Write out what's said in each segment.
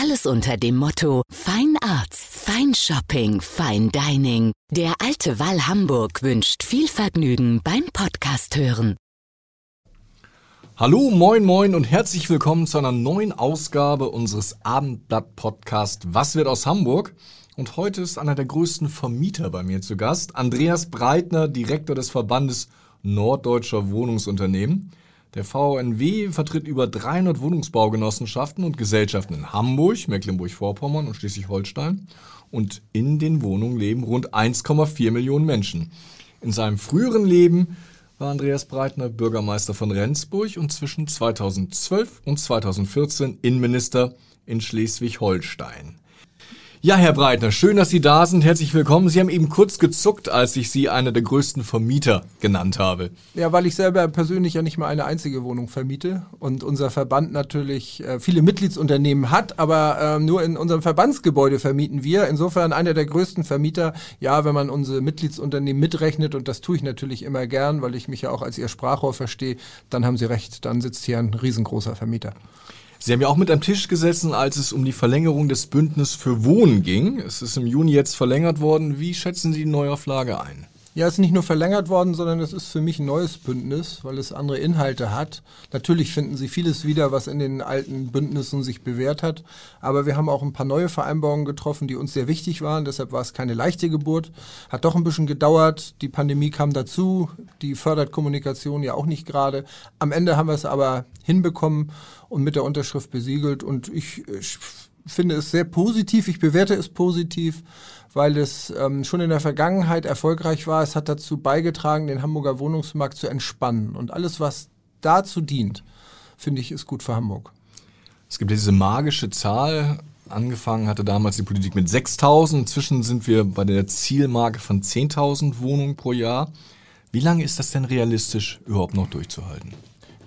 Alles unter dem Motto Fine Arts, Fine Shopping, Fine Dining. Der Alte Wall Hamburg wünscht viel Vergnügen beim Podcast hören. Hallo, moin, moin und herzlich willkommen zu einer neuen Ausgabe unseres Abendblatt-Podcasts Was wird aus Hamburg? Und heute ist einer der größten Vermieter bei mir zu Gast, Andreas Breitner, Direktor des Verbandes Norddeutscher Wohnungsunternehmen. Der VNW vertritt über 300 Wohnungsbaugenossenschaften und Gesellschaften in Hamburg, Mecklenburg-Vorpommern und Schleswig-Holstein. Und in den Wohnungen leben rund 1,4 Millionen Menschen. In seinem früheren Leben war Andreas Breitner Bürgermeister von Rendsburg und zwischen 2012 und 2014 Innenminister in Schleswig-Holstein. Ja, Herr Breitner, schön, dass Sie da sind. Herzlich willkommen. Sie haben eben kurz gezuckt, als ich Sie einer der größten Vermieter genannt habe. Ja, weil ich selber persönlich ja nicht mal eine einzige Wohnung vermiete und unser Verband natürlich äh, viele Mitgliedsunternehmen hat, aber äh, nur in unserem Verbandsgebäude vermieten wir. Insofern einer der größten Vermieter, ja, wenn man unsere Mitgliedsunternehmen mitrechnet und das tue ich natürlich immer gern, weil ich mich ja auch als Ihr Sprachrohr verstehe, dann haben Sie recht, dann sitzt hier ein riesengroßer Vermieter. Sie haben ja auch mit am Tisch gesessen, als es um die Verlängerung des Bündnisses für Wohnen ging. Es ist im Juni jetzt verlängert worden. Wie schätzen Sie die Neuauflage ein? Ja, es ist nicht nur verlängert worden, sondern es ist für mich ein neues Bündnis, weil es andere Inhalte hat. Natürlich finden Sie vieles wieder, was in den alten Bündnissen sich bewährt hat. Aber wir haben auch ein paar neue Vereinbarungen getroffen, die uns sehr wichtig waren. Deshalb war es keine leichte Geburt. Hat doch ein bisschen gedauert. Die Pandemie kam dazu. Die fördert Kommunikation ja auch nicht gerade. Am Ende haben wir es aber hinbekommen und mit der Unterschrift besiegelt. Und ich, ich finde es sehr positiv. Ich bewerte es positiv weil es ähm, schon in der Vergangenheit erfolgreich war. Es hat dazu beigetragen, den Hamburger Wohnungsmarkt zu entspannen. Und alles, was dazu dient, finde ich, ist gut für Hamburg. Es gibt diese magische Zahl. Angefangen hatte damals die Politik mit 6.000. Inzwischen sind wir bei der Zielmarke von 10.000 Wohnungen pro Jahr. Wie lange ist das denn realistisch überhaupt noch durchzuhalten?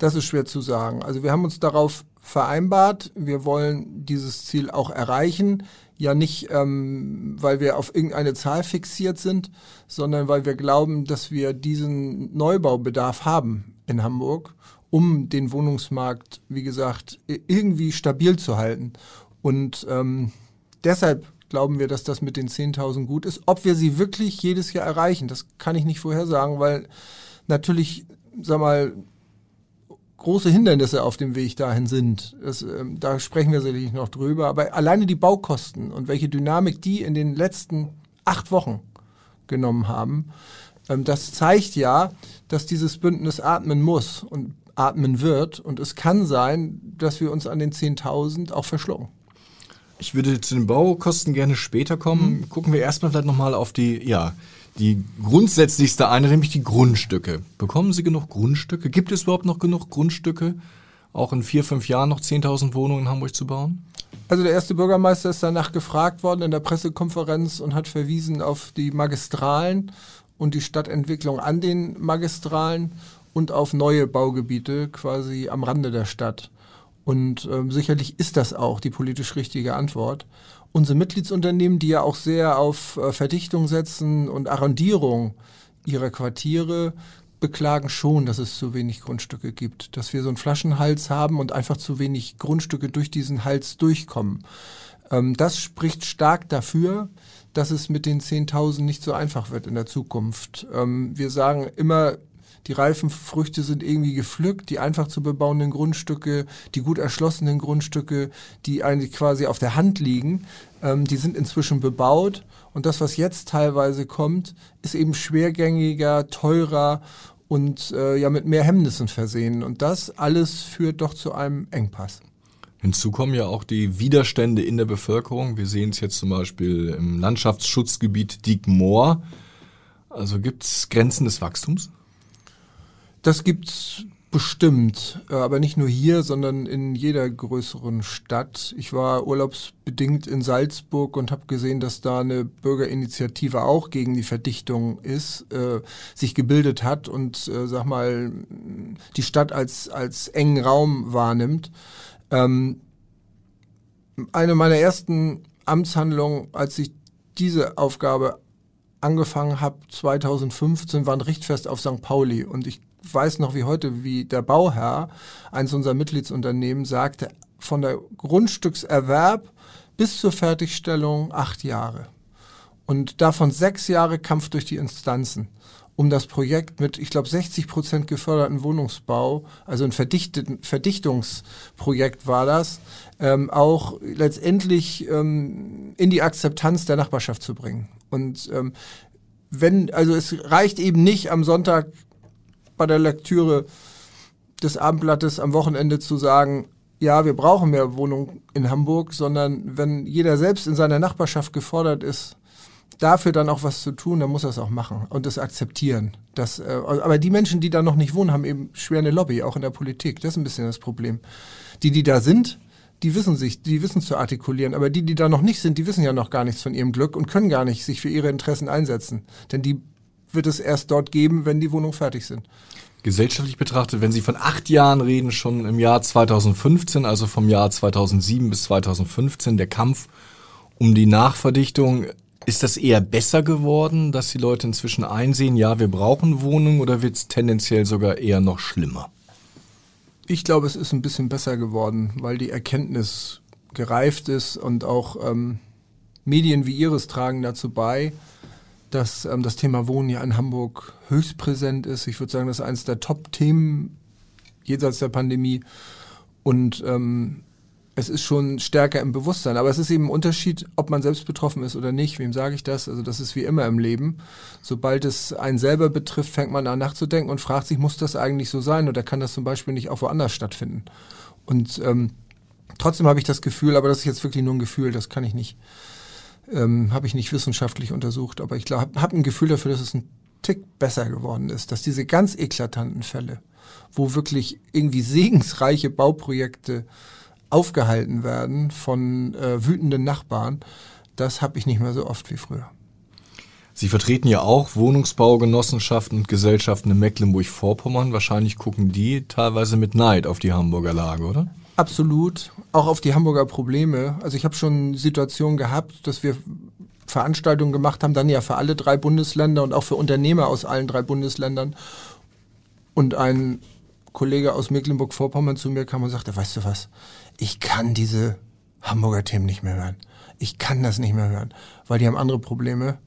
Das ist schwer zu sagen. Also wir haben uns darauf vereinbart. Wir wollen dieses Ziel auch erreichen. Ja nicht, ähm, weil wir auf irgendeine Zahl fixiert sind, sondern weil wir glauben, dass wir diesen Neubaubedarf haben in Hamburg, um den Wohnungsmarkt, wie gesagt, irgendwie stabil zu halten. Und ähm, deshalb glauben wir, dass das mit den 10.000 gut ist. Ob wir sie wirklich jedes Jahr erreichen, das kann ich nicht vorhersagen, weil natürlich, sag mal, große Hindernisse auf dem Weg dahin sind. Das, ähm, da sprechen wir sicherlich noch drüber. Aber alleine die Baukosten und welche Dynamik die in den letzten acht Wochen genommen haben, ähm, das zeigt ja, dass dieses Bündnis atmen muss und atmen wird. Und es kann sein, dass wir uns an den 10.000 auch verschlucken. Ich würde zu den Baukosten gerne später kommen. Mhm. Gucken wir erstmal vielleicht nochmal auf die, ja, die grundsätzlichste eine, nämlich die Grundstücke. Bekommen Sie genug Grundstücke? Gibt es überhaupt noch genug Grundstücke, auch in vier, fünf Jahren noch 10.000 Wohnungen in Hamburg zu bauen? Also der erste Bürgermeister ist danach gefragt worden in der Pressekonferenz und hat verwiesen auf die Magistralen und die Stadtentwicklung an den Magistralen und auf neue Baugebiete quasi am Rande der Stadt. Und ähm, sicherlich ist das auch die politisch richtige Antwort. Unsere Mitgliedsunternehmen, die ja auch sehr auf äh, Verdichtung setzen und Arrondierung ihrer Quartiere, beklagen schon, dass es zu wenig Grundstücke gibt, dass wir so einen Flaschenhals haben und einfach zu wenig Grundstücke durch diesen Hals durchkommen. Ähm, das spricht stark dafür, dass es mit den 10.000 nicht so einfach wird in der Zukunft. Ähm, wir sagen immer, die reifen Früchte sind irgendwie gepflückt, die einfach zu bebauenden Grundstücke, die gut erschlossenen Grundstücke, die eigentlich quasi auf der Hand liegen, ähm, die sind inzwischen bebaut. Und das, was jetzt teilweise kommt, ist eben schwergängiger, teurer und äh, ja mit mehr Hemmnissen versehen. Und das alles führt doch zu einem Engpass. Hinzu kommen ja auch die Widerstände in der Bevölkerung. Wir sehen es jetzt zum Beispiel im Landschaftsschutzgebiet Diekmoor. Also gibt es Grenzen des Wachstums? Das gibt's Bestimmt, äh, aber nicht nur hier, sondern in jeder größeren Stadt. Ich war urlaubsbedingt in Salzburg und habe gesehen, dass da eine Bürgerinitiative auch gegen die Verdichtung ist, äh, sich gebildet hat und äh, sag mal die Stadt als als engen Raum wahrnimmt. Ähm, eine meiner ersten Amtshandlungen, als ich diese Aufgabe angefangen habe, 2015, war ein Richtfest auf St. Pauli und ich weiß noch wie heute, wie der Bauherr, eins unserer Mitgliedsunternehmen, sagte, von der Grundstückserwerb bis zur Fertigstellung acht Jahre. Und davon sechs Jahre Kampf durch die Instanzen, um das Projekt mit, ich glaube, 60 Prozent geförderten Wohnungsbau, also ein Verdichtungsprojekt war das, ähm, auch letztendlich ähm, in die Akzeptanz der Nachbarschaft zu bringen. Und ähm, wenn, also es reicht eben nicht am Sonntag bei der Lektüre des Abendblattes am Wochenende zu sagen, ja, wir brauchen mehr Wohnungen in Hamburg, sondern wenn jeder selbst in seiner Nachbarschaft gefordert ist, dafür dann auch was zu tun, dann muss er es auch machen und das akzeptieren. Das, äh, aber die Menschen, die da noch nicht wohnen, haben eben schwer eine Lobby, auch in der Politik. Das ist ein bisschen das Problem. Die, die da sind, die wissen sich, die wissen zu artikulieren, aber die, die da noch nicht sind, die wissen ja noch gar nichts von ihrem Glück und können gar nicht sich für ihre Interessen einsetzen. Denn die wird es erst dort geben, wenn die Wohnungen fertig sind. Gesellschaftlich betrachtet, wenn Sie von acht Jahren reden, schon im Jahr 2015, also vom Jahr 2007 bis 2015, der Kampf um die Nachverdichtung, ist das eher besser geworden, dass die Leute inzwischen einsehen, ja, wir brauchen Wohnungen oder wird es tendenziell sogar eher noch schlimmer? Ich glaube, es ist ein bisschen besser geworden, weil die Erkenntnis gereift ist und auch ähm, Medien wie Ihres tragen dazu bei, dass ähm, das Thema Wohnen ja in Hamburg höchst präsent ist. Ich würde sagen, das ist eines der Top-Themen jenseits der Pandemie. Und ähm, es ist schon stärker im Bewusstsein. Aber es ist eben ein Unterschied, ob man selbst betroffen ist oder nicht. Wem sage ich das? Also das ist wie immer im Leben. Sobald es einen selber betrifft, fängt man an nachzudenken und fragt sich, muss das eigentlich so sein? Oder kann das zum Beispiel nicht auch woanders stattfinden? Und ähm, trotzdem habe ich das Gefühl, aber das ist jetzt wirklich nur ein Gefühl, das kann ich nicht ähm, habe ich nicht wissenschaftlich untersucht, aber ich habe ein Gefühl dafür, dass es ein Tick besser geworden ist, dass diese ganz eklatanten Fälle, wo wirklich irgendwie segensreiche Bauprojekte aufgehalten werden von äh, wütenden Nachbarn, das habe ich nicht mehr so oft wie früher. Sie vertreten ja auch Wohnungsbaugenossenschaften und Gesellschaften in Mecklenburg-Vorpommern. Wahrscheinlich gucken die teilweise mit Neid auf die Hamburger Lage, oder? Absolut. Auch auf die Hamburger Probleme. Also ich habe schon Situationen gehabt, dass wir Veranstaltungen gemacht haben, dann ja für alle drei Bundesländer und auch für Unternehmer aus allen drei Bundesländern. Und ein Kollege aus Mecklenburg-Vorpommern zu mir kam und sagte, weißt du was, ich kann diese Hamburger Themen nicht mehr hören. Ich kann das nicht mehr hören, weil die haben andere Probleme.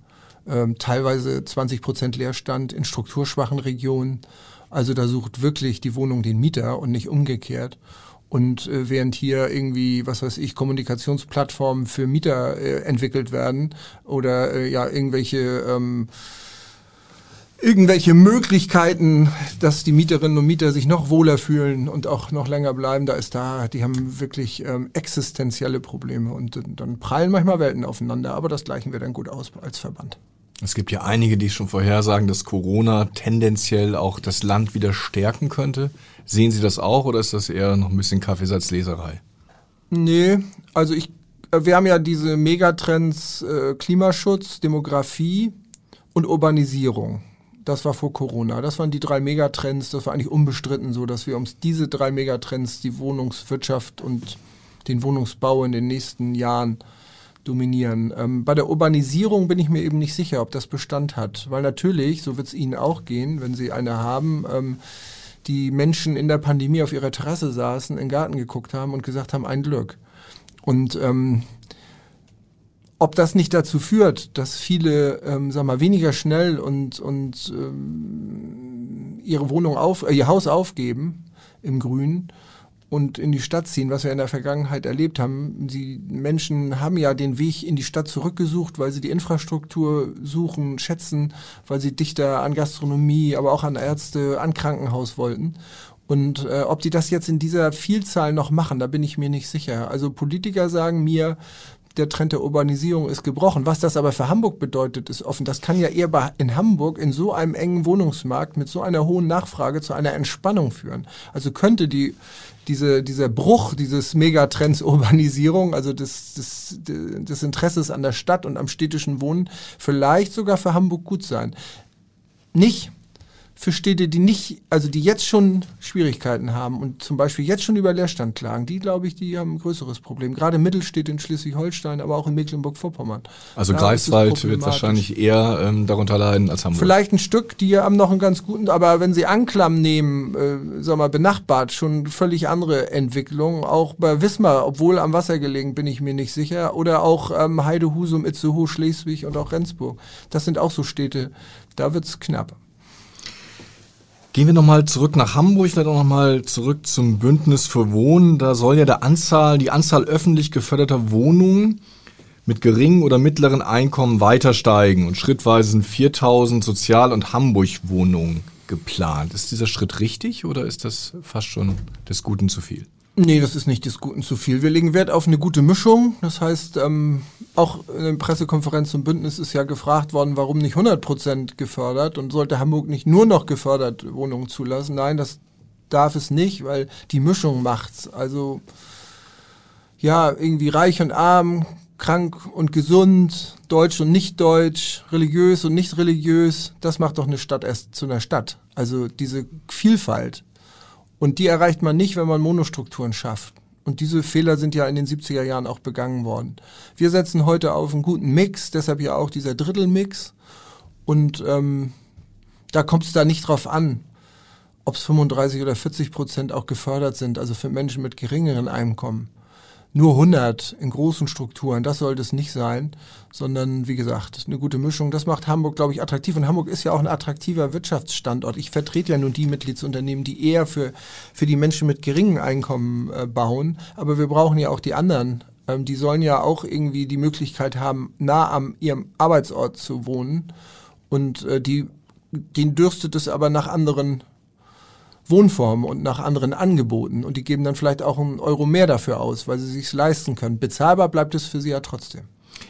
Ähm, teilweise 20 Prozent Leerstand in strukturschwachen Regionen. Also da sucht wirklich die Wohnung den Mieter und nicht umgekehrt. Und äh, während hier irgendwie, was weiß ich, Kommunikationsplattformen für Mieter äh, entwickelt werden oder äh, ja irgendwelche ähm, irgendwelche Möglichkeiten, dass die Mieterinnen und Mieter sich noch wohler fühlen und auch noch länger bleiben, da ist da, die haben wirklich ähm, existenzielle Probleme und dann prallen manchmal Welten aufeinander, aber das gleichen wir dann gut aus als Verband. Es gibt ja einige, die schon vorhersagen, dass Corona tendenziell auch das Land wieder stärken könnte. Sehen Sie das auch oder ist das eher noch ein bisschen Kaffeesatzleserei? Nee, also ich, äh, wir haben ja diese Megatrends äh, Klimaschutz, Demografie und Urbanisierung. Das war vor Corona. Das waren die drei Megatrends. Das war eigentlich unbestritten so, dass wir uns diese drei Megatrends, die Wohnungswirtschaft und den Wohnungsbau in den nächsten Jahren dominieren. Ähm, bei der Urbanisierung bin ich mir eben nicht sicher, ob das Bestand hat. Weil natürlich, so wird es Ihnen auch gehen, wenn Sie eine haben, ähm, die Menschen in der Pandemie auf ihrer Terrasse saßen, in den Garten geguckt haben und gesagt haben, ein Glück. Und ähm, ob das nicht dazu führt, dass viele, ähm, sag mal, weniger schnell und, und ähm, ihre Wohnung auf, äh, ihr Haus aufgeben im Grün und in die Stadt ziehen, was wir in der Vergangenheit erlebt haben. Die Menschen haben ja den Weg in die Stadt zurückgesucht, weil sie die Infrastruktur suchen, schätzen, weil sie dichter an Gastronomie, aber auch an Ärzte, an Krankenhaus wollten. Und äh, ob die das jetzt in dieser Vielzahl noch machen, da bin ich mir nicht sicher. Also Politiker sagen mir, der Trend der Urbanisierung ist gebrochen. Was das aber für Hamburg bedeutet, ist offen. Das kann ja eher in Hamburg in so einem engen Wohnungsmarkt mit so einer hohen Nachfrage zu einer Entspannung führen. Also könnte die, diese, dieser Bruch dieses Megatrends Urbanisierung, also des, des, des Interesses an der Stadt und am städtischen Wohnen, vielleicht sogar für Hamburg gut sein. Nicht für Städte, die nicht, also die jetzt schon Schwierigkeiten haben und zum Beispiel jetzt schon über Leerstand klagen, die glaube ich, die haben ein größeres Problem. Gerade Mittelstädte in Schleswig-Holstein, aber auch in Mecklenburg-Vorpommern. Also da Greifswald wird wahrscheinlich eher ähm, darunter leiden als Hamburg. Vielleicht ein Stück, die haben noch einen ganz guten, aber wenn sie Anklam nehmen, äh, sag mal, benachbart, schon völlig andere Entwicklung. Auch bei Wismar, obwohl am Wasser gelegen, bin ich mir nicht sicher. Oder auch ähm, Heide, Husum, Itzehoe, Schleswig und auch Rendsburg. Das sind auch so Städte, da wird's knapp. Gehen wir nochmal zurück nach Hamburg, vielleicht auch nochmal zurück zum Bündnis für Wohnen. Da soll ja der Anzahl, die Anzahl öffentlich geförderter Wohnungen mit geringen oder mittleren Einkommen weiter steigen und schrittweise sind 4000 Sozial- und Hamburg-Wohnungen geplant. Ist dieser Schritt richtig oder ist das fast schon des Guten zu viel? Nee, das ist nicht des Guten zu viel. Wir legen Wert auf eine gute Mischung. Das heißt, ähm, auch in der Pressekonferenz zum Bündnis ist ja gefragt worden, warum nicht 100 Prozent gefördert und sollte Hamburg nicht nur noch gefördert Wohnungen zulassen. Nein, das darf es nicht, weil die Mischung macht's. Also ja, irgendwie reich und arm, krank und gesund, deutsch und nicht deutsch, religiös und nicht religiös, das macht doch eine Stadt erst zu einer Stadt. Also diese Vielfalt und die erreicht man nicht, wenn man Monostrukturen schafft. Und diese Fehler sind ja in den 70er Jahren auch begangen worden. Wir setzen heute auf einen guten Mix, deshalb ja auch dieser Drittelmix. Und ähm, da kommt es da nicht drauf an, ob es 35 oder 40 Prozent auch gefördert sind, also für Menschen mit geringeren Einkommen nur 100 in großen Strukturen, das sollte es nicht sein, sondern wie gesagt, eine gute Mischung. Das macht Hamburg, glaube ich, attraktiv. Und Hamburg ist ja auch ein attraktiver Wirtschaftsstandort. Ich vertrete ja nun die Mitgliedsunternehmen, die eher für, für die Menschen mit geringen Einkommen äh, bauen. Aber wir brauchen ja auch die anderen. Ähm, die sollen ja auch irgendwie die Möglichkeit haben, nah am ihrem Arbeitsort zu wohnen. Und äh, die, denen dürstet es aber nach anderen Wohnformen und nach anderen Angeboten. Und die geben dann vielleicht auch einen Euro mehr dafür aus, weil sie sich leisten können. Bezahlbar bleibt es für sie ja trotzdem.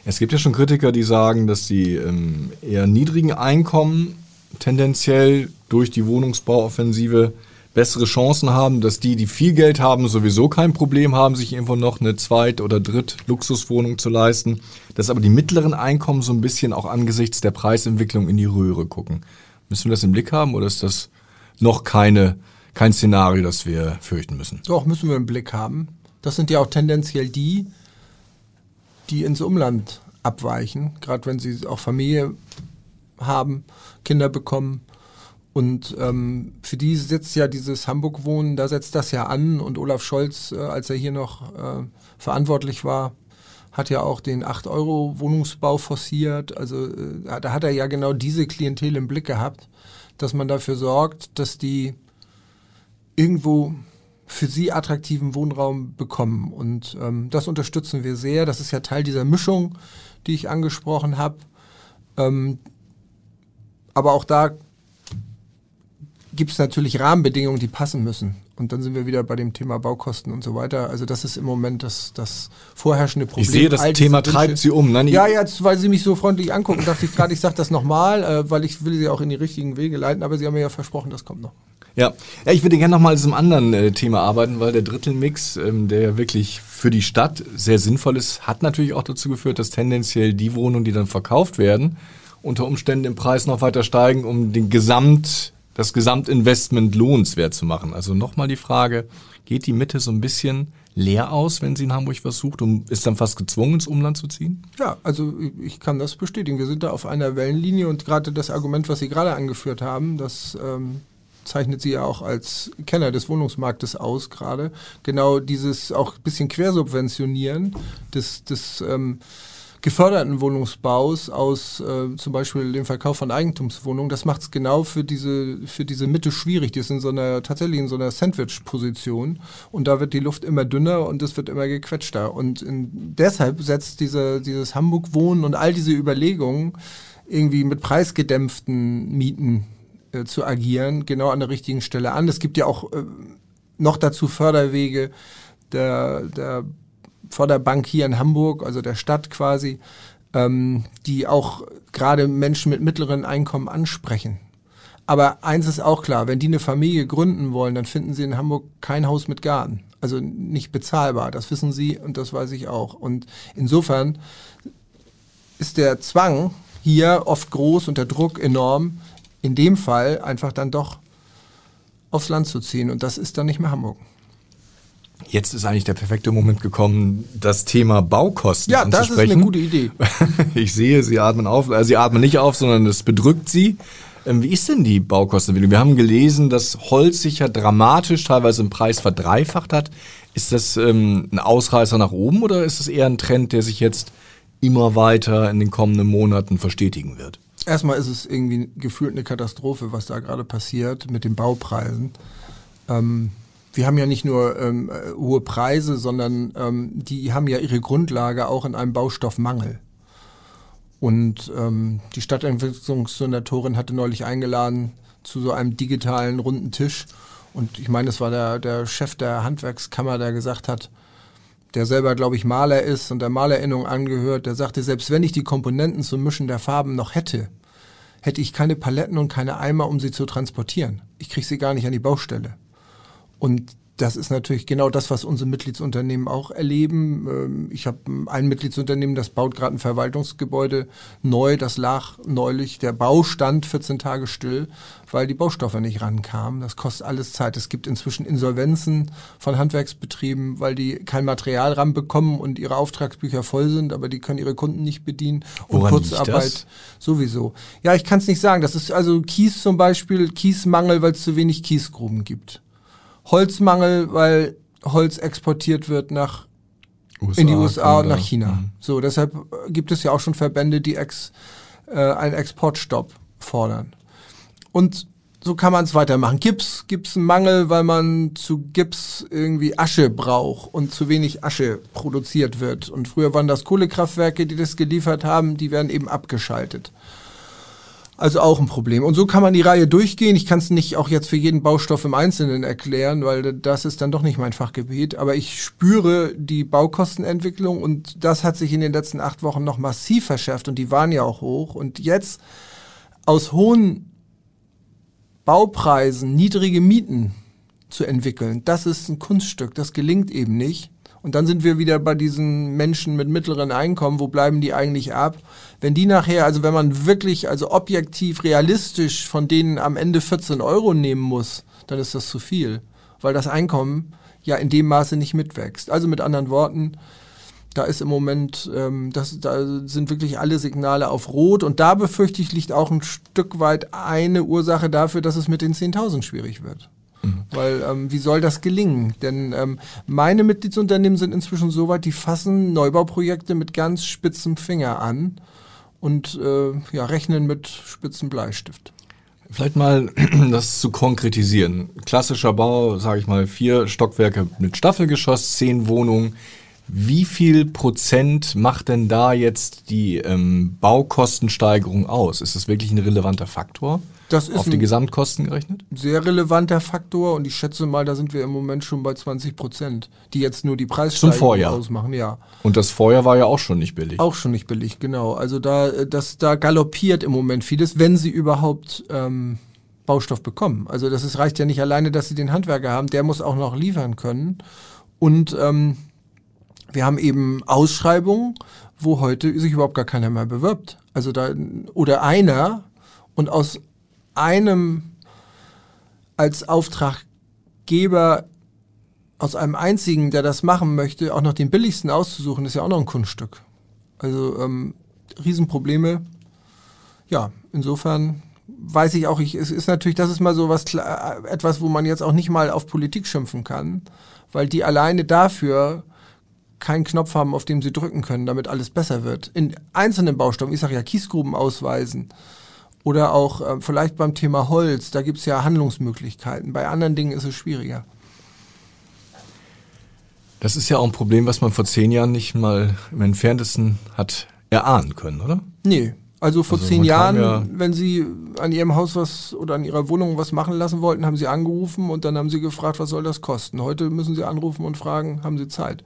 Es gibt ja schon Kritiker, die sagen, dass die ähm, eher niedrigen Einkommen tendenziell durch die Wohnungsbauoffensive bessere Chancen haben, dass die, die viel Geld haben, sowieso kein Problem haben, sich irgendwo noch eine Zweit- oder Dritt-Luxuswohnung zu leisten, dass aber die mittleren Einkommen so ein bisschen auch angesichts der Preisentwicklung in die Röhre gucken. Müssen wir das im Blick haben oder ist das noch keine, kein Szenario, das wir fürchten müssen. Doch, müssen wir im Blick haben. Das sind ja auch tendenziell die, die ins Umland abweichen, gerade wenn sie auch Familie haben, Kinder bekommen. Und ähm, für die setzt ja dieses Hamburg-Wohnen, da setzt das ja an. Und Olaf Scholz, äh, als er hier noch äh, verantwortlich war, hat ja auch den 8-Euro-Wohnungsbau forciert. Also äh, da hat er ja genau diese Klientel im Blick gehabt dass man dafür sorgt, dass die irgendwo für sie attraktiven Wohnraum bekommen. Und ähm, das unterstützen wir sehr. Das ist ja Teil dieser Mischung, die ich angesprochen habe. Ähm, aber auch da gibt es natürlich Rahmenbedingungen, die passen müssen. Und dann sind wir wieder bei dem Thema Baukosten und so weiter. Also das ist im Moment das, das vorherrschende Problem. Ich sehe, das Thema treibt Sie um. Ne? Ja, jetzt, weil Sie mich so freundlich angucken, dachte ich gerade, ich sage das nochmal, äh, weil ich will Sie auch in die richtigen Wege leiten. Aber Sie haben mir ja versprochen, das kommt noch. Ja, ja ich würde gerne nochmal diesem anderen äh, Thema arbeiten, weil der Drittelmix, ähm, der ja wirklich für die Stadt sehr sinnvoll ist, hat natürlich auch dazu geführt, dass tendenziell die Wohnungen, die dann verkauft werden, unter Umständen im Preis noch weiter steigen, um den Gesamt das Gesamtinvestment lohnenswert zu machen. Also nochmal die Frage, geht die Mitte so ein bisschen leer aus, wenn sie in Hamburg was sucht und ist dann fast gezwungen, ins Umland zu ziehen? Ja, also ich kann das bestätigen. Wir sind da auf einer Wellenlinie und gerade das Argument, was Sie gerade angeführt haben, das ähm, zeichnet Sie ja auch als Kenner des Wohnungsmarktes aus gerade. Genau dieses auch bisschen Quersubventionieren des, des ähm, geförderten Wohnungsbaus aus äh, zum Beispiel dem Verkauf von Eigentumswohnungen, das macht es genau für diese, für diese Mitte schwierig. Die ist in so einer, tatsächlich in so einer Sandwich-Position und da wird die Luft immer dünner und es wird immer gequetschter. Und in, deshalb setzt diese, dieses Hamburg-Wohnen und all diese Überlegungen, irgendwie mit preisgedämpften Mieten äh, zu agieren, genau an der richtigen Stelle an. Es gibt ja auch äh, noch dazu Förderwege der, der Vorderbank hier in Hamburg, also der Stadt quasi, ähm, die auch gerade Menschen mit mittleren Einkommen ansprechen. Aber eins ist auch klar, wenn die eine Familie gründen wollen, dann finden sie in Hamburg kein Haus mit Garten. Also nicht bezahlbar, das wissen sie und das weiß ich auch. Und insofern ist der Zwang hier oft groß und der Druck enorm, in dem Fall einfach dann doch aufs Land zu ziehen. Und das ist dann nicht mehr Hamburg. Jetzt ist eigentlich der perfekte Moment gekommen, das Thema Baukosten ja, anzusprechen. Ja, das ist eine gute Idee. ich sehe, Sie atmen auf. Also Sie atmen nicht auf, sondern es bedrückt Sie. Ähm, wie ist denn die Baukostenentwicklung? Wir haben gelesen, dass Holz sich ja dramatisch teilweise im Preis verdreifacht hat. Ist das ähm, ein Ausreißer nach oben oder ist es eher ein Trend, der sich jetzt immer weiter in den kommenden Monaten verstetigen wird? Erstmal ist es irgendwie gefühlt eine Katastrophe, was da gerade passiert mit den Baupreisen. Ähm, wir haben ja nicht nur ähm, hohe Preise, sondern ähm, die haben ja ihre Grundlage auch in einem Baustoffmangel. Und ähm, die Stadtentwicklungssenatorin hatte neulich eingeladen zu so einem digitalen runden Tisch. Und ich meine, es war der, der Chef der Handwerkskammer, der gesagt hat, der selber, glaube ich, Maler ist und der Malerinnung angehört, der sagte, selbst wenn ich die Komponenten zum Mischen der Farben noch hätte, hätte ich keine Paletten und keine Eimer, um sie zu transportieren. Ich kriege sie gar nicht an die Baustelle. Und das ist natürlich genau das, was unsere Mitgliedsunternehmen auch erleben. Ähm, ich habe ein Mitgliedsunternehmen, das baut gerade ein Verwaltungsgebäude neu. Das lag neulich, der Bau stand 14 Tage still, weil die Baustoffe nicht rankamen. Das kostet alles Zeit. Es gibt inzwischen Insolvenzen von Handwerksbetrieben, weil die kein Material ranbekommen und ihre Auftragsbücher voll sind, aber die können ihre Kunden nicht bedienen. Und Woran Kurzarbeit sowieso. Ja, ich kann es nicht sagen. Das ist also Kies zum Beispiel, Kiesmangel, weil es zu wenig Kiesgruben gibt. Holzmangel, weil Holz exportiert wird nach USA, in die USA und nach China. Mhm. So, deshalb gibt es ja auch schon Verbände, die ex, äh, einen Exportstopp fordern. Und so kann man es weitermachen. Gips einen Mangel, weil man zu Gips irgendwie Asche braucht und zu wenig Asche produziert wird. Und früher waren das Kohlekraftwerke, die das geliefert haben, die werden eben abgeschaltet. Also auch ein Problem. Und so kann man die Reihe durchgehen. Ich kann es nicht auch jetzt für jeden Baustoff im Einzelnen erklären, weil das ist dann doch nicht mein Fachgebiet. Aber ich spüre die Baukostenentwicklung und das hat sich in den letzten acht Wochen noch massiv verschärft und die waren ja auch hoch. Und jetzt aus hohen Baupreisen niedrige Mieten zu entwickeln, das ist ein Kunststück. Das gelingt eben nicht. Und dann sind wir wieder bei diesen Menschen mit mittleren Einkommen. Wo bleiben die eigentlich ab? Wenn die nachher, also wenn man wirklich, also objektiv, realistisch von denen am Ende 14 Euro nehmen muss, dann ist das zu viel. Weil das Einkommen ja in dem Maße nicht mitwächst. Also mit anderen Worten, da ist im Moment, ähm, das, da sind wirklich alle Signale auf Rot. Und da befürchte ich, liegt auch ein Stück weit eine Ursache dafür, dass es mit den 10.000 schwierig wird. Mhm. Weil ähm, wie soll das gelingen? Denn ähm, meine Mitgliedsunternehmen sind inzwischen so weit, die fassen Neubauprojekte mit ganz spitzem Finger an und äh, ja, rechnen mit spitzem Bleistift. Vielleicht mal das zu konkretisieren. Klassischer Bau, sage ich mal, vier Stockwerke mit Staffelgeschoss, zehn Wohnungen. Wie viel Prozent macht denn da jetzt die ähm, Baukostensteigerung aus? Ist das wirklich ein relevanter Faktor? Das ist auf die Gesamtkosten gerechnet? Sehr relevanter Faktor und ich schätze mal, da sind wir im Moment schon bei 20 Prozent, die jetzt nur die Preissteigerung ausmachen. Ja. Und das Vorjahr war ja auch schon nicht billig. Auch schon nicht billig, genau. Also da, das, da galoppiert im Moment vieles, wenn sie überhaupt ähm, Baustoff bekommen. Also das ist, reicht ja nicht alleine, dass sie den Handwerker haben, der muss auch noch liefern können. Und ähm, wir haben eben Ausschreibungen, wo heute sich überhaupt gar keiner mehr bewirbt. Also da, oder einer und aus einem als Auftraggeber aus einem einzigen, der das machen möchte, auch noch den billigsten auszusuchen, ist ja auch noch ein Kunststück. Also ähm, Riesenprobleme. Ja, insofern weiß ich auch, ich, es ist natürlich, das ist mal so was, etwas, wo man jetzt auch nicht mal auf Politik schimpfen kann, weil die alleine dafür keinen Knopf haben, auf dem sie drücken können, damit alles besser wird. In einzelnen Baustoffen, ich sage ja Kiesgruben ausweisen, oder auch äh, vielleicht beim Thema Holz, da gibt es ja Handlungsmöglichkeiten. Bei anderen Dingen ist es schwieriger. Das ist ja auch ein Problem, was man vor zehn Jahren nicht mal im entferntesten hat erahnen können, oder? Nee. Also vor also zehn Jahren, ja wenn Sie an Ihrem Haus was oder an Ihrer Wohnung was machen lassen wollten, haben Sie angerufen und dann haben Sie gefragt, was soll das kosten. Heute müssen Sie anrufen und fragen, haben Sie Zeit?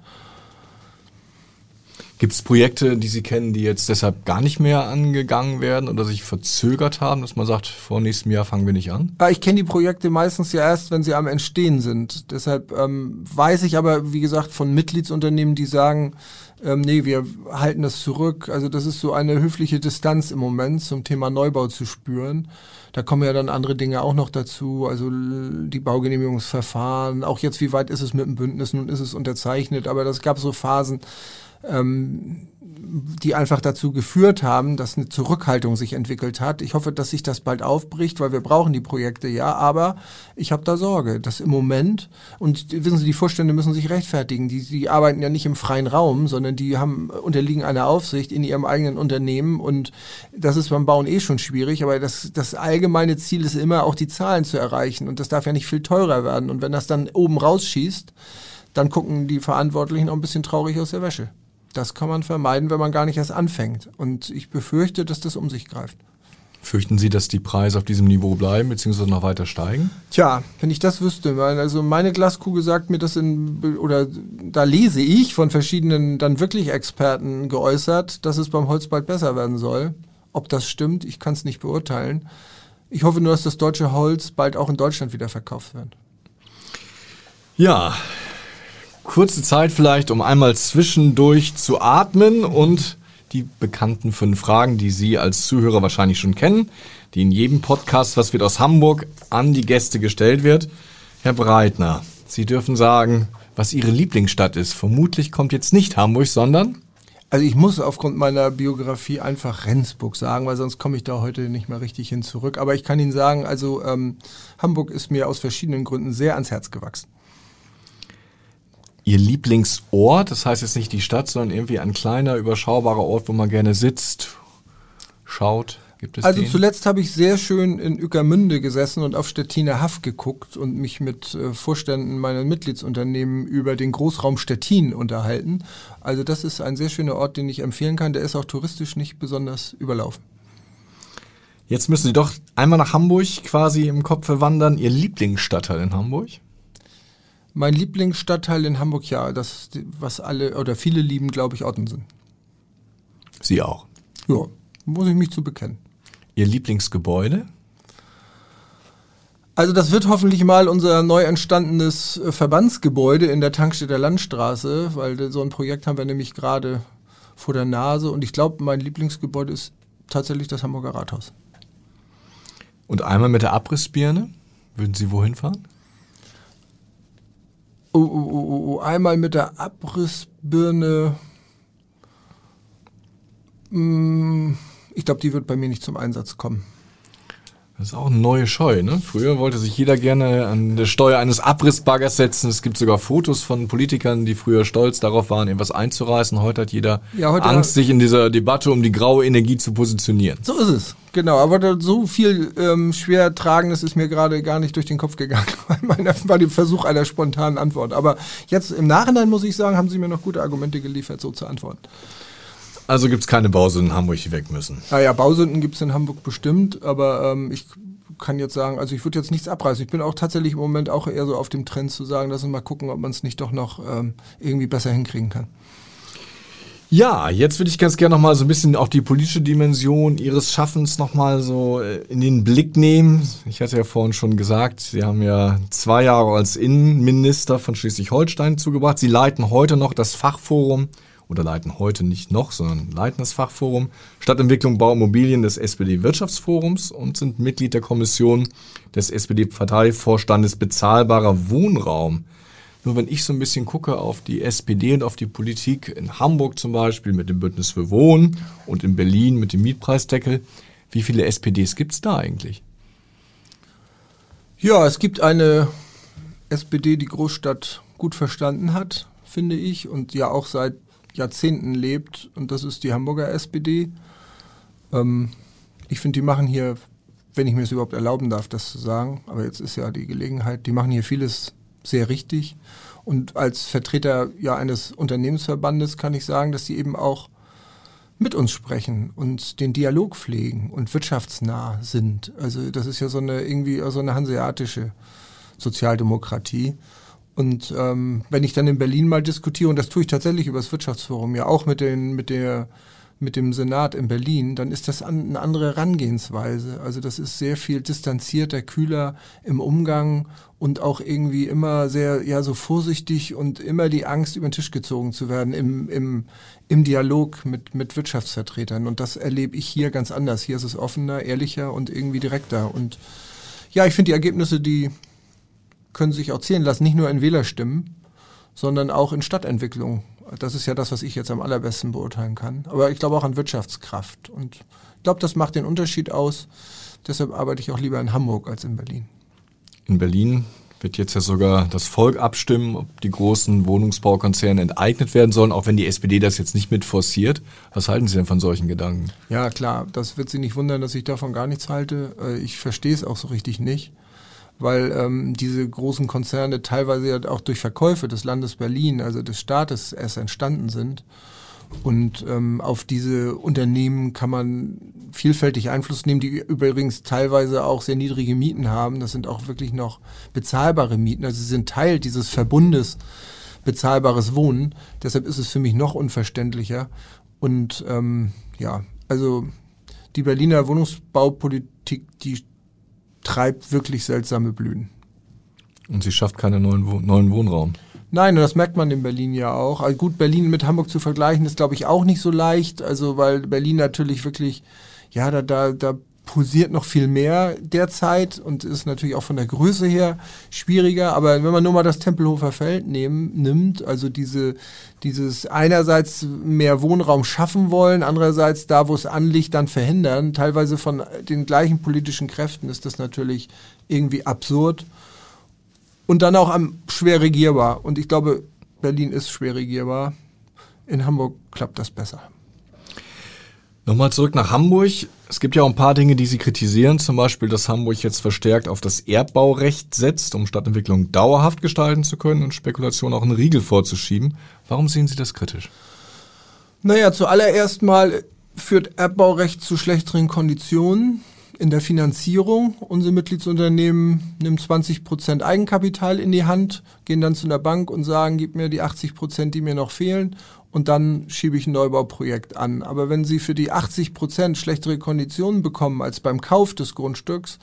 Gibt es Projekte, die Sie kennen, die jetzt deshalb gar nicht mehr angegangen werden oder sich verzögert haben, dass man sagt, vor nächstem Jahr fangen wir nicht an? Ich kenne die Projekte meistens ja erst, wenn sie am Entstehen sind. Deshalb ähm, weiß ich aber, wie gesagt, von Mitgliedsunternehmen, die sagen, ähm, nee, wir halten das zurück. Also das ist so eine höfliche Distanz im Moment zum Thema Neubau zu spüren. Da kommen ja dann andere Dinge auch noch dazu, also die Baugenehmigungsverfahren, auch jetzt, wie weit ist es mit dem Bündnis, nun ist es unterzeichnet, aber das gab so Phasen, ähm, die einfach dazu geführt haben, dass eine Zurückhaltung sich entwickelt hat. Ich hoffe, dass sich das bald aufbricht, weil wir brauchen die Projekte ja, aber ich habe da Sorge, dass im Moment, und wissen Sie, die Vorstände müssen sich rechtfertigen, die, die arbeiten ja nicht im freien Raum, sondern die haben unterliegen einer Aufsicht in ihrem eigenen Unternehmen und das ist beim Bauen eh schon schwierig, aber das, das allgemeine Ziel ist immer auch die Zahlen zu erreichen und das darf ja nicht viel teurer werden und wenn das dann oben rausschießt, dann gucken die Verantwortlichen auch ein bisschen traurig aus der Wäsche. Das kann man vermeiden, wenn man gar nicht erst anfängt. Und ich befürchte, dass das um sich greift. Fürchten Sie, dass die Preise auf diesem Niveau bleiben bzw. noch weiter steigen? Tja, wenn ich das wüsste, also meine Glaskugel sagt mir das in oder da lese ich von verschiedenen dann wirklich Experten geäußert, dass es beim Holz bald besser werden soll. Ob das stimmt, ich kann es nicht beurteilen. Ich hoffe nur, dass das deutsche Holz bald auch in Deutschland wieder verkauft wird. Ja, kurze Zeit vielleicht, um einmal zwischendurch zu atmen und die bekannten fünf Fragen, die Sie als Zuhörer wahrscheinlich schon kennen, die in jedem Podcast, was wird aus Hamburg, an die Gäste gestellt wird. Herr Breitner, Sie dürfen sagen, was Ihre Lieblingsstadt ist. Vermutlich kommt jetzt nicht Hamburg, sondern also ich muss aufgrund meiner Biografie einfach Rendsburg sagen, weil sonst komme ich da heute nicht mehr richtig hin zurück. Aber ich kann Ihnen sagen, also ähm, Hamburg ist mir aus verschiedenen Gründen sehr ans Herz gewachsen. Ihr Lieblingsort, das heißt jetzt nicht die Stadt, sondern irgendwie ein kleiner, überschaubarer Ort, wo man gerne sitzt, schaut? Gibt es also den? zuletzt habe ich sehr schön in Ueckermünde gesessen und auf Stettiner Haff geguckt und mich mit äh, Vorständen meiner Mitgliedsunternehmen über den Großraum Stettin unterhalten. Also das ist ein sehr schöner Ort, den ich empfehlen kann. Der ist auch touristisch nicht besonders überlaufen. Jetzt müssen Sie doch einmal nach Hamburg quasi im Kopf verwandern. Ihr Lieblingsstadtteil in Hamburg? Mein Lieblingsstadtteil in Hamburg, ja, das, was alle oder viele lieben, glaube ich, Ottensen. Sie auch. Ja, muss ich mich zu bekennen. Ihr Lieblingsgebäude? Also das wird hoffentlich mal unser neu entstandenes äh, Verbandsgebäude in der Tankstädter Landstraße, weil so ein Projekt haben wir nämlich gerade vor der Nase und ich glaube, mein Lieblingsgebäude ist tatsächlich das Hamburger Rathaus. Und einmal mit der Abrissbirne? Würden Sie wohin fahren? Oh, oh, oh, oh, einmal mit der Abrissbirne. Mm, ich glaube, die wird bei mir nicht zum Einsatz kommen. Das ist auch eine neue Scheu, ne? Früher wollte sich jeder gerne an der Steuer eines Abrissbaggers setzen. Es gibt sogar Fotos von Politikern, die früher stolz darauf waren, irgendwas einzureißen. Heute hat jeder Ja, heute Angst, sich in dieser Debatte um die graue Energie zu positionieren. So ist es, genau. Aber so viel ähm, schwer tragendes ist mir gerade gar nicht durch den Kopf gegangen bei dem Versuch einer spontanen Antwort. Aber jetzt im Nachhinein muss ich sagen, haben Sie mir noch gute Argumente geliefert, so zu antworten. Also gibt's keine Bausünden in Hamburg, die weg müssen. Naja, Bausünden gibt es in Hamburg bestimmt, aber ähm, ich kann jetzt sagen, also ich würde jetzt nichts abreißen. Ich bin auch tatsächlich im Moment auch eher so auf dem Trend zu sagen, lass uns mal gucken, ob man es nicht doch noch ähm, irgendwie besser hinkriegen kann. Ja, jetzt würde ich ganz gerne noch mal so ein bisschen auch die politische Dimension Ihres Schaffens noch mal so äh, in den Blick nehmen. Ich hatte ja vorhin schon gesagt, Sie haben ja zwei Jahre als Innenminister von Schleswig-Holstein zugebracht. Sie leiten heute noch das Fachforum oder leiten heute nicht noch, sondern leiten das Fachforum Stadtentwicklung, Bau, Immobilien des SPD-Wirtschaftsforums und sind Mitglied der Kommission des SPD-Parteivorstandes Bezahlbarer Wohnraum. Nur wenn ich so ein bisschen gucke auf die SPD und auf die Politik in Hamburg zum Beispiel mit dem Bündnis für Wohnen und in Berlin mit dem Mietpreisdeckel, wie viele SPDs gibt's da eigentlich? Ja, es gibt eine SPD, die Großstadt gut verstanden hat, finde ich, und ja auch seit Jahrzehnten lebt. Und das ist die Hamburger SPD. Ähm, ich finde, die machen hier, wenn ich mir es überhaupt erlauben darf, das zu sagen, aber jetzt ist ja die Gelegenheit, die machen hier vieles sehr richtig. Und als Vertreter ja eines Unternehmensverbandes kann ich sagen, dass sie eben auch mit uns sprechen und den Dialog pflegen und wirtschaftsnah sind. Also das ist ja so eine irgendwie so eine hanseatische Sozialdemokratie. Und ähm, wenn ich dann in Berlin mal diskutiere, und das tue ich tatsächlich über das Wirtschaftsforum, ja auch mit, den, mit, der, mit dem Senat in Berlin, dann ist das an, eine andere Herangehensweise. Also das ist sehr viel distanzierter, kühler im Umgang und auch irgendwie immer sehr, ja, so vorsichtig und immer die Angst, über den Tisch gezogen zu werden im, im, im Dialog mit, mit Wirtschaftsvertretern. Und das erlebe ich hier ganz anders. Hier ist es offener, ehrlicher und irgendwie direkter. Und ja, ich finde die Ergebnisse, die können sich auch zählen lassen, nicht nur in Wählerstimmen, sondern auch in Stadtentwicklung. Das ist ja das, was ich jetzt am allerbesten beurteilen kann. Aber ich glaube auch an Wirtschaftskraft. Und ich glaube, das macht den Unterschied aus. Deshalb arbeite ich auch lieber in Hamburg als in Berlin. In Berlin wird jetzt ja sogar das Volk abstimmen, ob die großen Wohnungsbaukonzerne enteignet werden sollen, auch wenn die SPD das jetzt nicht mit forciert. Was halten Sie denn von solchen Gedanken? Ja, klar, das wird Sie nicht wundern, dass ich davon gar nichts halte. Äh, ich verstehe es auch so richtig nicht weil ähm, diese großen Konzerne teilweise ja auch durch Verkäufe des Landes Berlin, also des Staates, erst entstanden sind. Und ähm, auf diese Unternehmen kann man vielfältig Einfluss nehmen, die übrigens teilweise auch sehr niedrige Mieten haben. Das sind auch wirklich noch bezahlbare Mieten. Also sie sind Teil dieses Verbundes bezahlbares Wohnen. Deshalb ist es für mich noch unverständlicher. Und ähm, ja, also die Berliner Wohnungsbaupolitik, die treibt wirklich seltsame Blüten. Und sie schafft keinen neuen, neuen Wohnraum. Nein, das merkt man in Berlin ja auch. Also gut, Berlin mit Hamburg zu vergleichen, ist, glaube ich, auch nicht so leicht. Also, weil Berlin natürlich wirklich, ja, da, da, da pulsiert noch viel mehr derzeit und ist natürlich auch von der Größe her schwieriger. Aber wenn man nur mal das Tempelhofer Feld nehmen, nimmt, also diese, dieses einerseits mehr Wohnraum schaffen wollen, andererseits da, wo es anliegt, dann verhindern, teilweise von den gleichen politischen Kräften, ist das natürlich irgendwie absurd. Und dann auch am schwer regierbar. Und ich glaube, Berlin ist schwer regierbar. In Hamburg klappt das besser. Nochmal zurück nach Hamburg. Es gibt ja auch ein paar Dinge, die Sie kritisieren, zum Beispiel, dass Hamburg jetzt verstärkt auf das Erbbaurecht setzt, um Stadtentwicklung dauerhaft gestalten zu können und Spekulation auch einen Riegel vorzuschieben. Warum sehen Sie das kritisch? Naja, zuallererst mal führt Erbbaurecht zu schlechteren Konditionen in der Finanzierung. Unsere Mitgliedsunternehmen nehmen 20 Prozent Eigenkapital in die Hand, gehen dann zu einer Bank und sagen, gib mir die 80 Prozent, die mir noch fehlen und dann schiebe ich ein Neubauprojekt an. Aber wenn Sie für die 80 Prozent schlechtere Konditionen bekommen als beim Kauf des Grundstücks,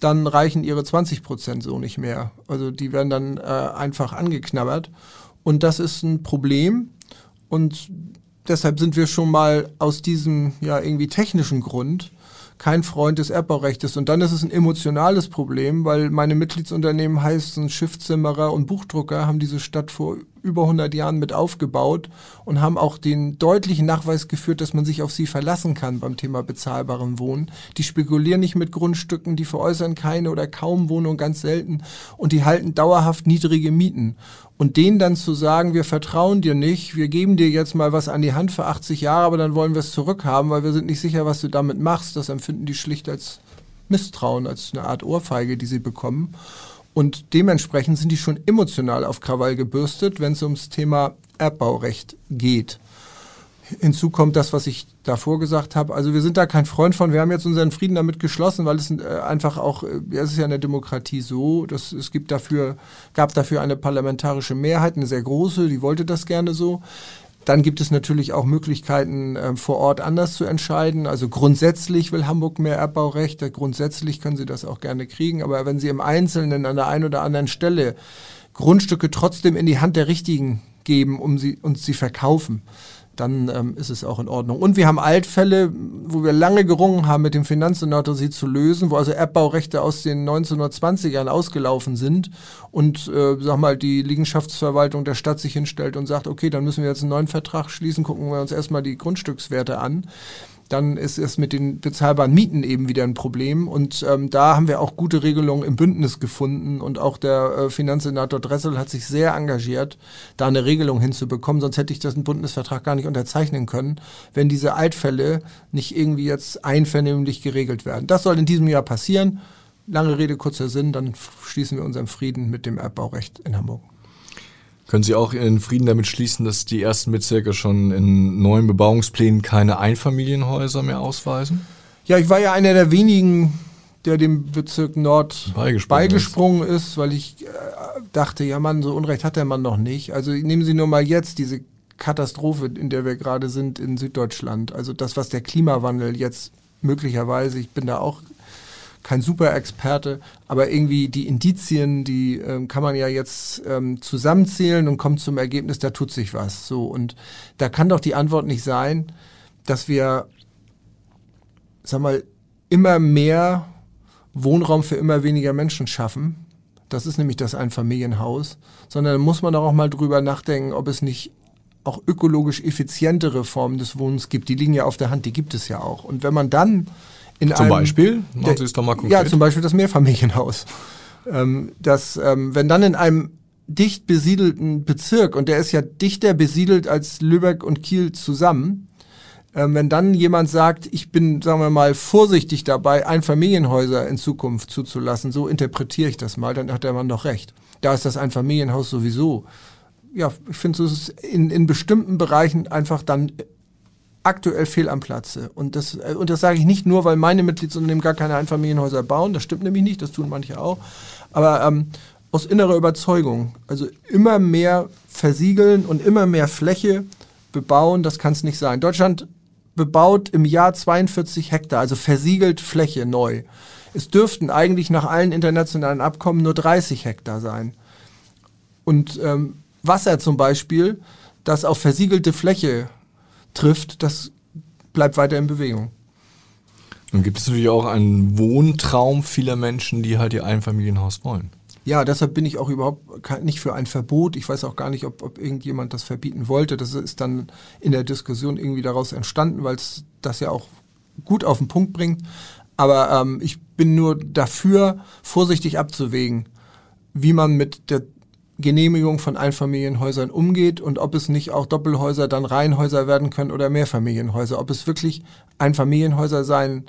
dann reichen Ihre 20 Prozent so nicht mehr. Also die werden dann äh, einfach angeknabbert. Und das ist ein Problem. Und deshalb sind wir schon mal aus diesem ja irgendwie technischen Grund kein Freund des Erbbaurechts. Und dann ist es ein emotionales Problem, weil meine Mitgliedsunternehmen heißen Schiffszimmerer und Buchdrucker, haben diese Stadt vor über 100 Jahren mit aufgebaut und haben auch den deutlichen Nachweis geführt, dass man sich auf sie verlassen kann beim Thema bezahlbarem Wohnen. Die spekulieren nicht mit Grundstücken, die veräußern keine oder kaum Wohnungen, ganz selten und die halten dauerhaft niedrige Mieten. Und denen dann zu sagen, wir vertrauen dir nicht, wir geben dir jetzt mal was an die Hand für 80 Jahre, aber dann wollen wir es zurückhaben, weil wir sind nicht sicher, was du damit machst, das empfinden die schlicht als Misstrauen, als eine Art Ohrfeige, die sie bekommen. Und dementsprechend sind die schon emotional auf Krawall gebürstet, wenn es ums Thema Erbbaurecht geht. Hinzu kommt das, was ich davor gesagt habe. Also wir sind da kein Freund von. Wir haben jetzt unseren Frieden damit geschlossen, weil es äh, einfach auch, äh, es ist ja in der Demokratie so, dass es gibt dafür, gab dafür eine parlamentarische Mehrheit, eine sehr große, die wollte das gerne so. Dann gibt es natürlich auch Möglichkeiten, äh, vor Ort anders zu entscheiden. Also grundsätzlich will Hamburg mehr Erbbaurechte. Grundsätzlich können Sie das auch gerne kriegen. Aber wenn Sie im Einzelnen an der einen oder anderen Stelle Grundstücke trotzdem in die Hand der Richtigen geben, um sie und sie verkaufen, dann ähm, ist es auch in Ordnung. Und wir haben Altfälle, wo wir lange gerungen haben, mit dem Finanzsenator sie zu lösen, wo also Erbbaurechte aus den 1920ern ausgelaufen sind und, äh, sag mal, die Liegenschaftsverwaltung der Stadt sich hinstellt und sagt, okay, dann müssen wir jetzt einen neuen Vertrag schließen, gucken wir uns erstmal die Grundstückswerte an dann ist es mit den bezahlbaren Mieten eben wieder ein Problem. Und ähm, da haben wir auch gute Regelungen im Bündnis gefunden. Und auch der äh, Finanzsenator Dressel hat sich sehr engagiert, da eine Regelung hinzubekommen. Sonst hätte ich das einen Bundesvertrag gar nicht unterzeichnen können, wenn diese Altfälle nicht irgendwie jetzt einvernehmlich geregelt werden. Das soll in diesem Jahr passieren. Lange Rede, kurzer Sinn, dann schließen wir unseren Frieden mit dem Erbbaurecht in Hamburg. Können Sie auch in Frieden damit schließen, dass die ersten Bezirke schon in neuen Bebauungsplänen keine Einfamilienhäuser mehr ausweisen? Ja, ich war ja einer der wenigen der dem Bezirk Nord Beigesprungen beigesprungen ist, weil ich äh, dachte, ja Mann, so Unrecht hat der Mann noch nicht. Also nehmen Sie nur mal jetzt diese Katastrophe, in der wir gerade sind in Süddeutschland. Also das, was der Klimawandel jetzt möglicherweise, ich bin da auch kein Super-Experte, aber irgendwie die Indizien, die ähm, kann man ja jetzt ähm, zusammenzählen und kommt zum Ergebnis, da tut sich was. So und da kann doch die Antwort nicht sein, dass wir, sag mal, immer mehr Wohnraum für immer weniger Menschen schaffen. Das ist nämlich das Einfamilienhaus, sondern muss man doch auch mal drüber nachdenken, ob es nicht auch ökologisch effizientere Formen des Wohnens gibt. Die liegen ja auf der Hand, die gibt es ja auch. Und wenn man dann in Zum einem, Beispiel? Machen Sie es doch mal konkret. Ja, zum Beispiel das Mehrfamilienhaus. Ähm, das, ähm, wenn dann in einem dicht besiedelten Bezirk, und der ist ja dichter besiedelt als Lübeck und Kiel zusammen, ähm, wenn dann jemand sagt, ich bin, sagen wir mal, vorsichtig dabei, Einfamilienhäuser in Zukunft zuzulassen, so interpretiere ich das mal, dann hat der Mann doch recht. Da ist das Einfamilienhaus sowieso. Ja, ich finde, es ist in, in bestimmten Bereichen einfach dann aktuell fehl am Platze. Und das, äh, und das sage ich nicht nur, weil meine Mitgliedsunternehmen gar keine Einfamilienhäuser bauen. Das stimmt nämlich nicht, das tun manche auch. Aber ähm, aus innerer Überzeugung. Also immer mehr versiegeln und immer mehr Fläche bebauen, das kann es nicht sein. Deutschland bebaut im Jahr 42 Hektar, also versiegelt Fläche neu. Es dürften eigentlich nach allen internationalen Abkommen nur 30 Hektar sein. Und ähm, Wasser zum Beispiel, das auf versiegelte Fläche trifft, das bleibt weiter in Bewegung. Nun gibt es natürlich auch einen Wohntraum vieler Menschen, die halt ihr Einfamilienhaus wollen. Ja, deshalb bin ich auch überhaupt nicht für ein Verbot. Ich weiß auch gar nicht, ob, ob irgendjemand das verbieten wollte. Das ist dann in der Diskussion irgendwie daraus entstanden, weil es das ja auch gut auf den Punkt bringt. Aber ähm, ich bin nur dafür, vorsichtig abzuwägen, wie man mit der Genehmigung von Einfamilienhäusern umgeht und ob es nicht auch Doppelhäuser dann Reihenhäuser werden können oder Mehrfamilienhäuser. Ob es wirklich Einfamilienhäuser sein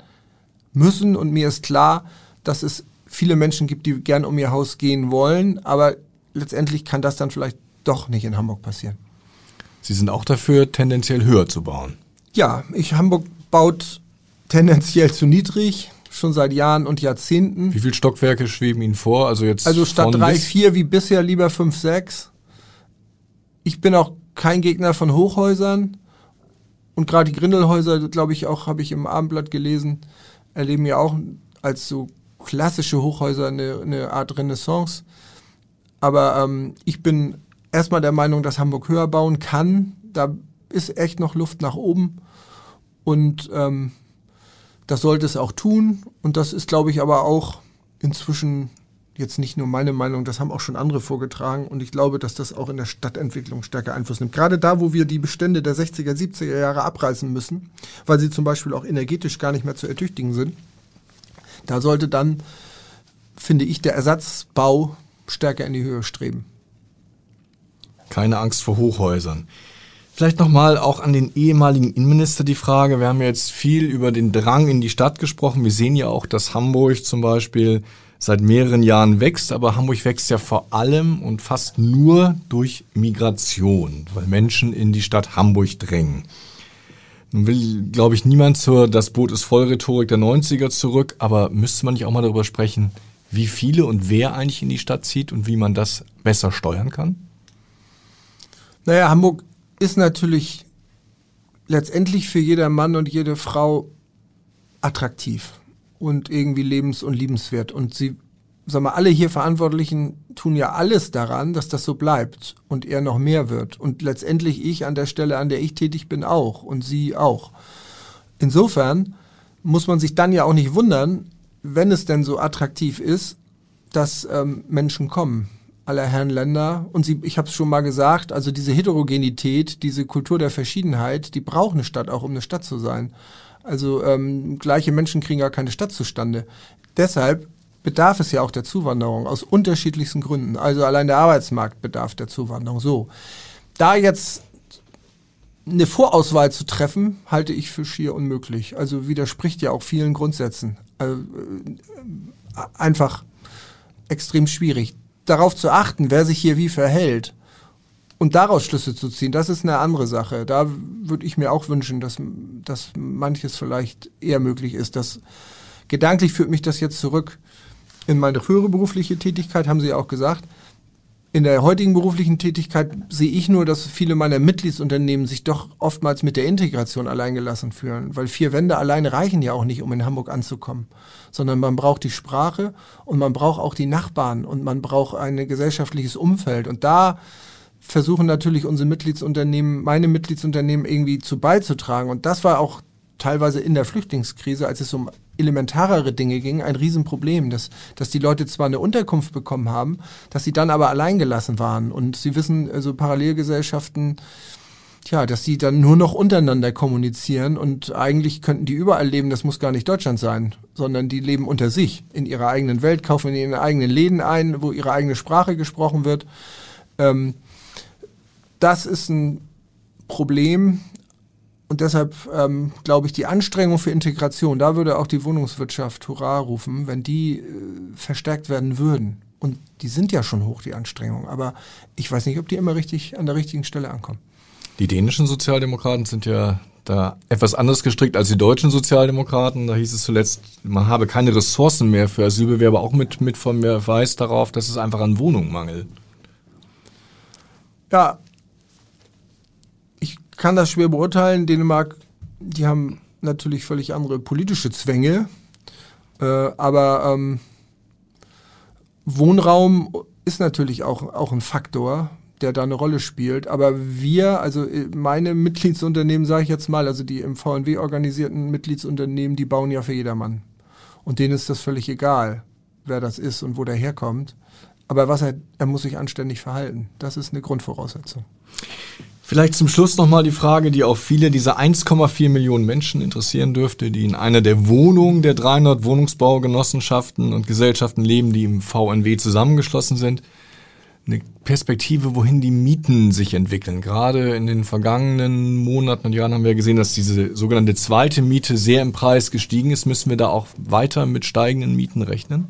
müssen. Und mir ist klar, dass es viele Menschen gibt, die gern um ihr Haus gehen wollen, aber letztendlich kann das dann vielleicht doch nicht in Hamburg passieren. Sie sind auch dafür, tendenziell höher zu bauen. Ja, ich, Hamburg baut tendenziell zu niedrig, schon seit Jahren und Jahrzehnten. Wie viele Stockwerke schweben Ihnen vor? Also jetzt Also statt drei, vier wie bisher lieber fünf, sechs. Ich bin auch kein Gegner von Hochhäusern. Und gerade die Grindelhäuser, glaube ich, auch, habe ich im Abendblatt gelesen, erleben ja auch als so klassische Hochhäuser eine, eine Art Renaissance. Aber ähm, ich bin erstmal der Meinung, dass Hamburg höher bauen kann. Da ist echt noch Luft nach oben. Und ähm, das sollte es auch tun. Und das ist, glaube ich, aber auch inzwischen jetzt nicht nur meine Meinung, das haben auch schon andere vorgetragen. Und ich glaube, dass das auch in der Stadtentwicklung stärker Einfluss nimmt. Gerade da, wo wir die Bestände der 60er, 70er Jahre abreißen müssen, weil sie zum Beispiel auch energetisch gar nicht mehr zu ertüchtigen sind, da sollte dann, finde ich, der Ersatzbau stärker in die Höhe streben. Keine Angst vor Hochhäusern. Vielleicht nochmal auch an den ehemaligen Innenminister die Frage. Wir haben ja jetzt viel über den Drang in die Stadt gesprochen. Wir sehen ja auch, dass Hamburg zum Beispiel seit mehreren Jahren wächst, aber Hamburg wächst ja vor allem und fast nur durch Migration, weil Menschen in die Stadt Hamburg drängen. Nun will, glaube ich, niemand zur Das Boot ist voll Rhetorik der 90er zurück, aber müsste man nicht auch mal darüber sprechen, wie viele und wer eigentlich in die Stadt zieht und wie man das besser steuern kann? Naja, Hamburg ist natürlich letztendlich für jeder Mann und jede Frau attraktiv und irgendwie lebens- und liebenswert. Und sie, sag mal, alle hier Verantwortlichen tun ja alles daran, dass das so bleibt und eher noch mehr wird. Und letztendlich ich an der Stelle, an der ich tätig bin, auch und sie auch. Insofern muss man sich dann ja auch nicht wundern, wenn es denn so attraktiv ist, dass ähm, Menschen kommen aller Herren Länder. Und sie, ich habe es schon mal gesagt, also diese Heterogenität, diese Kultur der Verschiedenheit, die braucht eine Stadt auch, um eine Stadt zu sein. Also ähm, gleiche Menschen kriegen gar keine Stadt zustande. Deshalb bedarf es ja auch der Zuwanderung aus unterschiedlichsten Gründen. Also allein der Arbeitsmarkt bedarf der Zuwanderung. So, da jetzt eine Vorauswahl zu treffen, halte ich für schier unmöglich. Also widerspricht ja auch vielen Grundsätzen. Also, äh, einfach extrem schwierig. Darauf zu achten, wer sich hier wie verhält und daraus Schlüsse zu ziehen, das ist eine andere Sache. Da würde ich mir auch wünschen, dass, dass manches vielleicht eher möglich ist, dass gedanklich führt mich das jetzt zurück in meine frühere berufliche Tätigkeit, haben Sie ja auch gesagt. In der heutigen beruflichen Tätigkeit sehe ich nur, dass viele meiner Mitgliedsunternehmen sich doch oftmals mit der Integration alleingelassen fühlen, weil vier Wände alleine reichen ja auch nicht, um in Hamburg anzukommen, sondern man braucht die Sprache und man braucht auch die Nachbarn und man braucht ein gesellschaftliches Umfeld. Und da versuchen natürlich unsere Mitgliedsunternehmen, meine Mitgliedsunternehmen irgendwie zu beizutragen. Und das war auch teilweise in der Flüchtlingskrise, als es um elementarere Dinge ging, ein Riesenproblem, dass, dass die Leute zwar eine Unterkunft bekommen haben, dass sie dann aber alleingelassen waren. Und Sie wissen, also Parallelgesellschaften, tja, dass die dann nur noch untereinander kommunizieren und eigentlich könnten die überall leben, das muss gar nicht Deutschland sein, sondern die leben unter sich, in ihrer eigenen Welt, kaufen in ihren eigenen Läden ein, wo ihre eigene Sprache gesprochen wird. Ähm, das ist ein Problem, und deshalb ähm, glaube ich, die Anstrengung für Integration, da würde auch die Wohnungswirtschaft Hurra rufen, wenn die äh, verstärkt werden würden. Und die sind ja schon hoch, die Anstrengungen. Aber ich weiß nicht, ob die immer richtig an der richtigen Stelle ankommen. Die dänischen Sozialdemokraten sind ja da etwas anders gestrickt als die deutschen Sozialdemokraten. Da hieß es zuletzt, man habe keine Ressourcen mehr für Asylbewerber, auch mit, mit von mir weiß darauf, dass es einfach an Wohnungen mangelt. Ja, kann das schwer beurteilen. Dänemark, die haben natürlich völlig andere politische Zwänge, äh, aber ähm, Wohnraum ist natürlich auch, auch ein Faktor, der da eine Rolle spielt. Aber wir, also äh, meine Mitgliedsunternehmen, sage ich jetzt mal, also die im VNW organisierten Mitgliedsunternehmen, die bauen ja für jedermann. Und denen ist das völlig egal, wer das ist und wo der herkommt. Aber was er, er muss sich anständig verhalten. Das ist eine Grundvoraussetzung. Vielleicht zum Schluss nochmal die Frage, die auch viele dieser 1,4 Millionen Menschen interessieren dürfte, die in einer der Wohnungen der 300 Wohnungsbaugenossenschaften und Gesellschaften leben, die im VNW zusammengeschlossen sind. Eine Perspektive, wohin die Mieten sich entwickeln. Gerade in den vergangenen Monaten und Jahren haben wir gesehen, dass diese sogenannte zweite Miete sehr im Preis gestiegen ist. Müssen wir da auch weiter mit steigenden Mieten rechnen?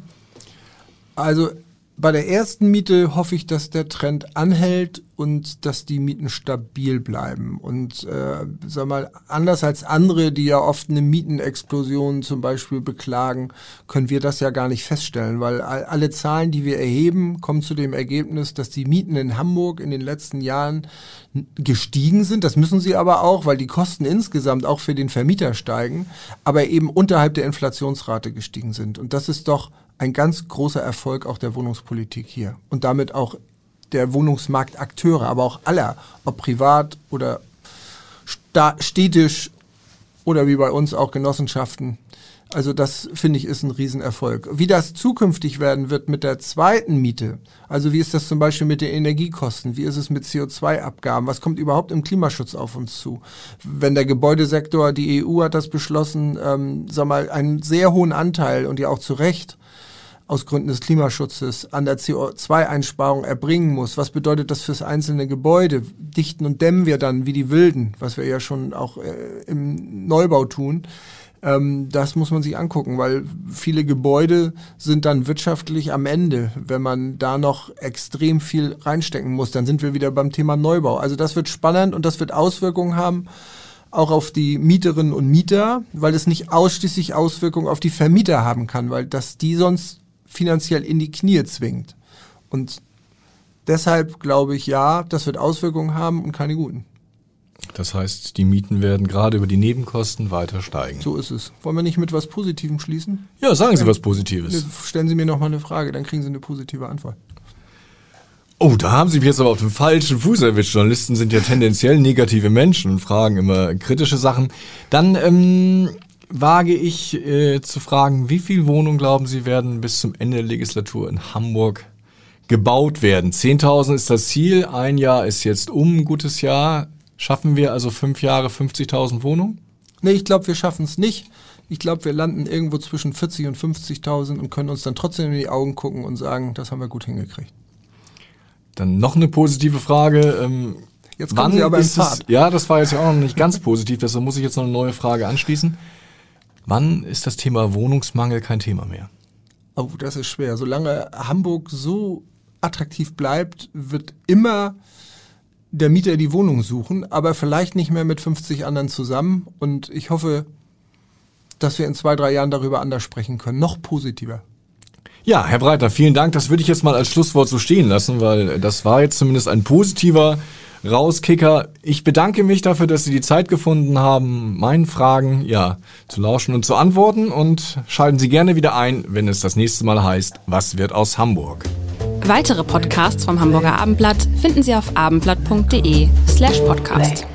Also bei der ersten Miete hoffe ich, dass der Trend anhält und dass die Mieten stabil bleiben. Und äh, sag mal, anders als andere, die ja oft eine Mietenexplosion zum Beispiel beklagen, können wir das ja gar nicht feststellen, weil alle Zahlen, die wir erheben, kommen zu dem Ergebnis, dass die Mieten in Hamburg in den letzten Jahren gestiegen sind. Das müssen sie aber auch, weil die Kosten insgesamt auch für den Vermieter steigen, aber eben unterhalb der Inflationsrate gestiegen sind. Und das ist doch ein ganz großer Erfolg auch der Wohnungspolitik hier und damit auch der Wohnungsmarktakteure, aber auch aller, ob privat oder städtisch oder wie bei uns auch Genossenschaften. Also das finde ich ist ein Riesenerfolg. Wie das zukünftig werden wird mit der zweiten Miete, also wie ist das zum Beispiel mit den Energiekosten, wie ist es mit CO2-Abgaben, was kommt überhaupt im Klimaschutz auf uns zu? Wenn der Gebäudesektor, die EU hat das beschlossen, ähm, sag mal, einen sehr hohen Anteil und ja auch zu Recht aus Gründen des Klimaschutzes an der CO2-Einsparung erbringen muss. Was bedeutet das fürs einzelne Gebäude? Dichten und dämmen wir dann wie die Wilden, was wir ja schon auch äh, im Neubau tun. Ähm, das muss man sich angucken, weil viele Gebäude sind dann wirtschaftlich am Ende. Wenn man da noch extrem viel reinstecken muss, dann sind wir wieder beim Thema Neubau. Also das wird spannend und das wird Auswirkungen haben auch auf die Mieterinnen und Mieter, weil es nicht ausschließlich Auswirkungen auf die Vermieter haben kann, weil das die sonst finanziell in die Knie zwingt. Und deshalb glaube ich, ja, das wird Auswirkungen haben und keine guten. Das heißt, die Mieten werden gerade über die Nebenkosten weiter steigen. So ist es. Wollen wir nicht mit was Positivem schließen? Ja, sagen Sie was Positives. Stellen Sie mir noch mal eine Frage, dann kriegen Sie eine positive Antwort. Oh, da haben Sie mich jetzt aber auf dem falschen Fuß erwischt. Journalisten sind ja tendenziell negative Menschen und fragen immer kritische Sachen. Dann ähm, wage ich äh, zu fragen, wie viele Wohnungen glauben Sie werden bis zum Ende der Legislatur in Hamburg gebaut werden? 10.000 ist das Ziel, ein Jahr ist jetzt um, ein gutes Jahr. Schaffen wir also fünf Jahre 50.000 Wohnungen? Nee, ich glaube, wir schaffen es nicht. Ich glaube, wir landen irgendwo zwischen 40 und 50.000 und können uns dann trotzdem in die Augen gucken und sagen, das haben wir gut hingekriegt. Dann noch eine positive Frage. Ähm, jetzt kommen Wann Sie aber ist es, Ja, das war jetzt ja auch noch nicht ganz positiv, deshalb muss ich jetzt noch eine neue Frage anschließen. Wann ist das Thema Wohnungsmangel kein Thema mehr? Oh, das ist schwer. Solange Hamburg so attraktiv bleibt, wird immer der Mieter die Wohnung suchen, aber vielleicht nicht mehr mit 50 anderen zusammen. Und ich hoffe, dass wir in zwei, drei Jahren darüber anders sprechen können. Noch positiver. Ja, Herr Breiter, vielen Dank. Das würde ich jetzt mal als Schlusswort so stehen lassen, weil das war jetzt zumindest ein positiver Rauskicker. Ich bedanke mich dafür, dass Sie die Zeit gefunden haben, meinen Fragen ja zu lauschen und zu antworten und schalten Sie gerne wieder ein, wenn es das nächste Mal heißt, was wird aus Hamburg? Weitere Podcasts vom Hamburger Abendblatt finden Sie auf abendblatt.de slash podcast.